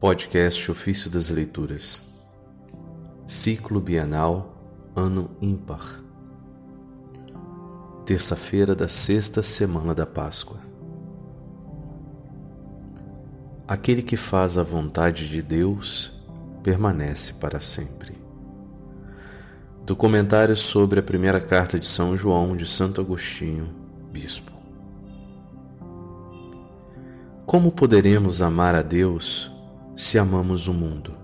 Podcast Ofício das Leituras Ciclo Bienal Ano Ímpar Terça-feira da sexta semana da Páscoa Aquele que faz a vontade de Deus permanece para sempre. Do comentário sobre a primeira carta de São João de Santo Agostinho, Bispo. Como poderemos amar a Deus se amamos o mundo?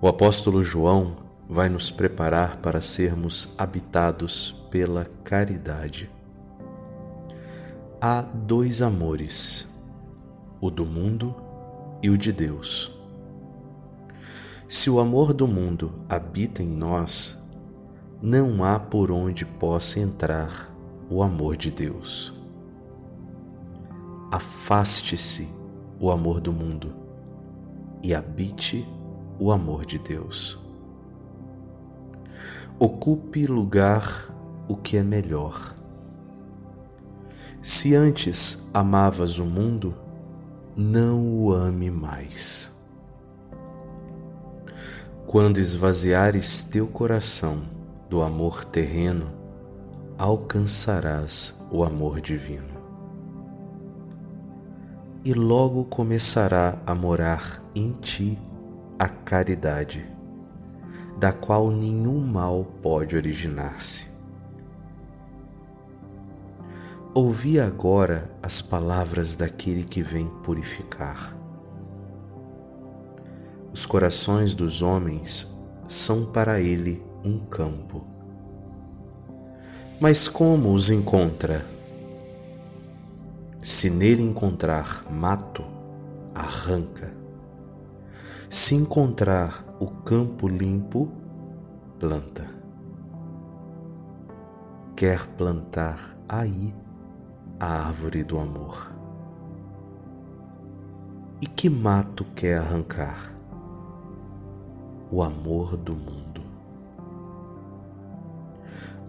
O apóstolo João vai nos preparar para sermos habitados pela caridade. Há dois amores, o do mundo e o de Deus. Se o amor do mundo habita em nós, não há por onde possa entrar o amor de Deus afaste-se o amor do mundo e habite o amor de Deus. Ocupe lugar o que é melhor. Se antes amavas o mundo, não o ame mais. Quando esvaziares teu coração do amor terreno, alcançarás o amor divino e logo começará a morar em ti a caridade, da qual nenhum mal pode originar-se. Ouvi agora as palavras daquele que vem purificar. Os corações dos homens são para ele um campo. Mas como os encontra? Se nele encontrar mato, arranca. Se encontrar o campo limpo, planta. Quer plantar aí a árvore do amor. E que mato quer arrancar? O amor do mundo.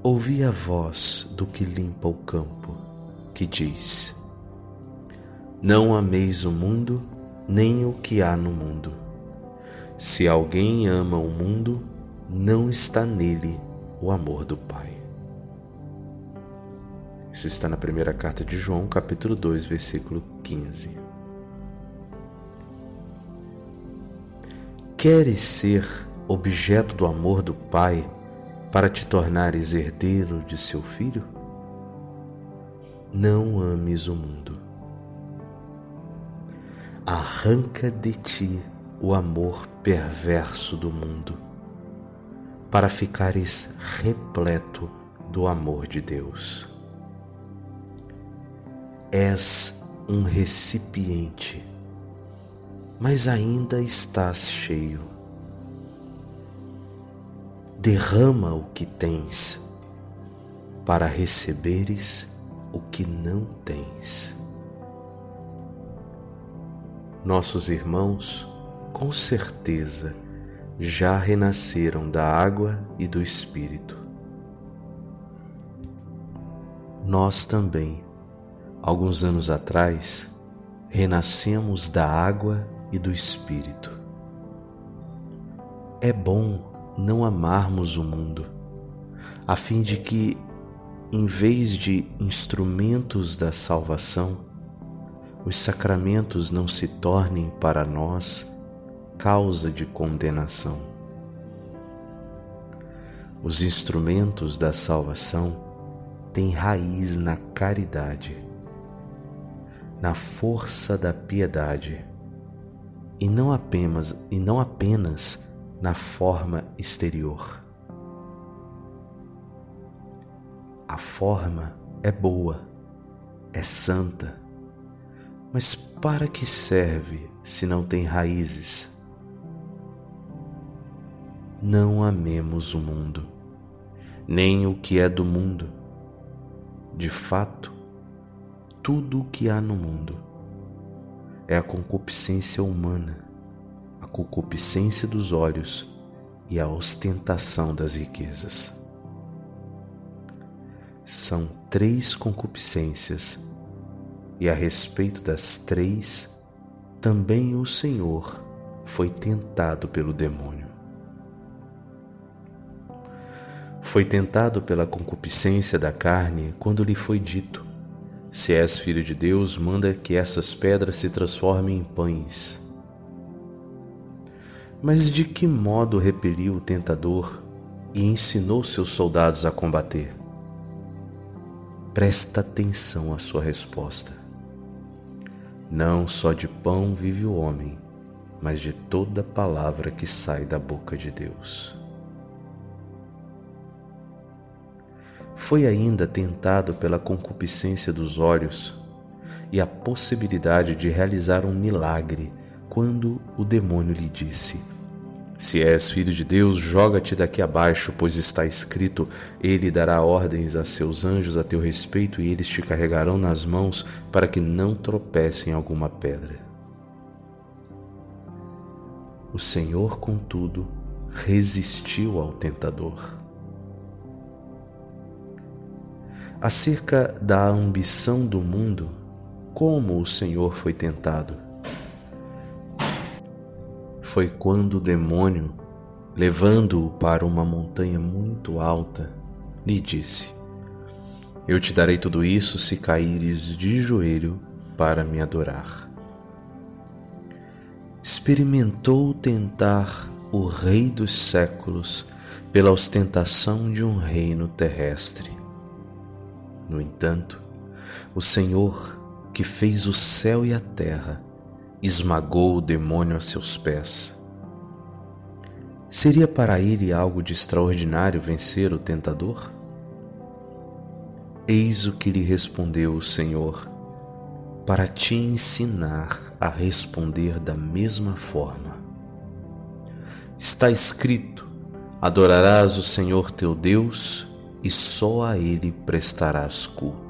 Ouvi a voz do que limpa o campo, que diz: não ameis o mundo, nem o que há no mundo. Se alguém ama o mundo, não está nele o amor do Pai. Isso está na primeira carta de João, capítulo 2, versículo 15. Queres ser objeto do amor do Pai para te tornares herdeiro de seu filho? Não ames o mundo arranca de ti o amor perverso do mundo, para ficares repleto do amor de Deus. És um recipiente, mas ainda estás cheio. Derrama o que tens, para receberes o que não tens. Nossos irmãos, com certeza, já renasceram da água e do Espírito. Nós também, alguns anos atrás, renascemos da água e do Espírito. É bom não amarmos o mundo, a fim de que, em vez de instrumentos da salvação, os sacramentos não se tornem para nós causa de condenação. Os instrumentos da salvação têm raiz na caridade, na força da piedade e não apenas e não apenas na forma exterior. A forma é boa, é santa, mas para que serve se não tem raízes? Não amemos o mundo, nem o que é do mundo. De fato, tudo o que há no mundo é a concupiscência humana, a concupiscência dos olhos e a ostentação das riquezas. São três concupiscências e a respeito das três, também o Senhor foi tentado pelo demônio. Foi tentado pela concupiscência da carne quando lhe foi dito: Se és filho de Deus, manda que essas pedras se transformem em pães. Mas de que modo repeliu o tentador e ensinou seus soldados a combater? Presta atenção à sua resposta. Não só de pão vive o homem, mas de toda palavra que sai da boca de Deus. Foi ainda tentado pela concupiscência dos olhos e a possibilidade de realizar um milagre quando o demônio lhe disse: se és filho de Deus, joga-te daqui abaixo, pois está escrito: Ele dará ordens a seus anjos a teu respeito e eles te carregarão nas mãos para que não tropecem em alguma pedra. O Senhor, contudo, resistiu ao tentador. Acerca da ambição do mundo, como o Senhor foi tentado? Foi quando o demônio, levando-o para uma montanha muito alta, lhe disse: Eu te darei tudo isso se caíres de joelho para me adorar. Experimentou tentar o Rei dos séculos pela ostentação de um reino terrestre. No entanto, o Senhor, que fez o céu e a terra, esmagou o demônio a seus pés. Seria para ele algo de extraordinário vencer o tentador? Eis o que lhe respondeu o Senhor, para te ensinar a responder da mesma forma. Está escrito: Adorarás o Senhor teu Deus e só a Ele prestarás culto.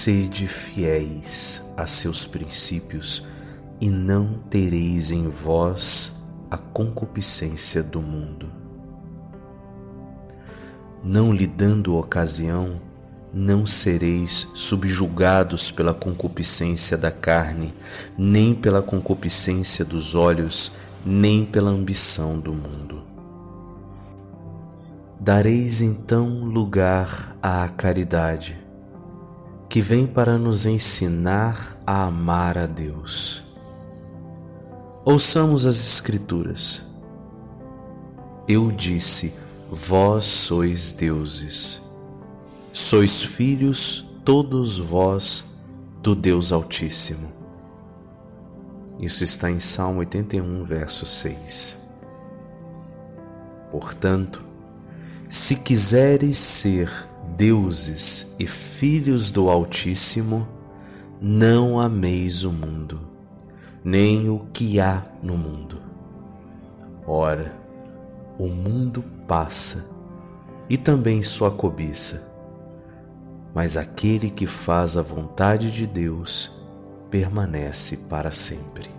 Sede fiéis a seus princípios e não tereis em vós a concupiscência do mundo. Não lhe dando ocasião, não sereis subjugados pela concupiscência da carne, nem pela concupiscência dos olhos, nem pela ambição do mundo. Dareis então lugar à caridade que vem para nos ensinar a amar a Deus. Ouçamos as Escrituras. Eu disse: Vós sois deuses, sois filhos, todos vós, do Deus Altíssimo. Isso está em Salmo 81, verso 6. Portanto, se quiseres ser deuses e filhos do Altíssimo, não ameis o mundo, nem o que há no mundo. Ora, o mundo passa e também sua cobiça, mas aquele que faz a vontade de Deus permanece para sempre.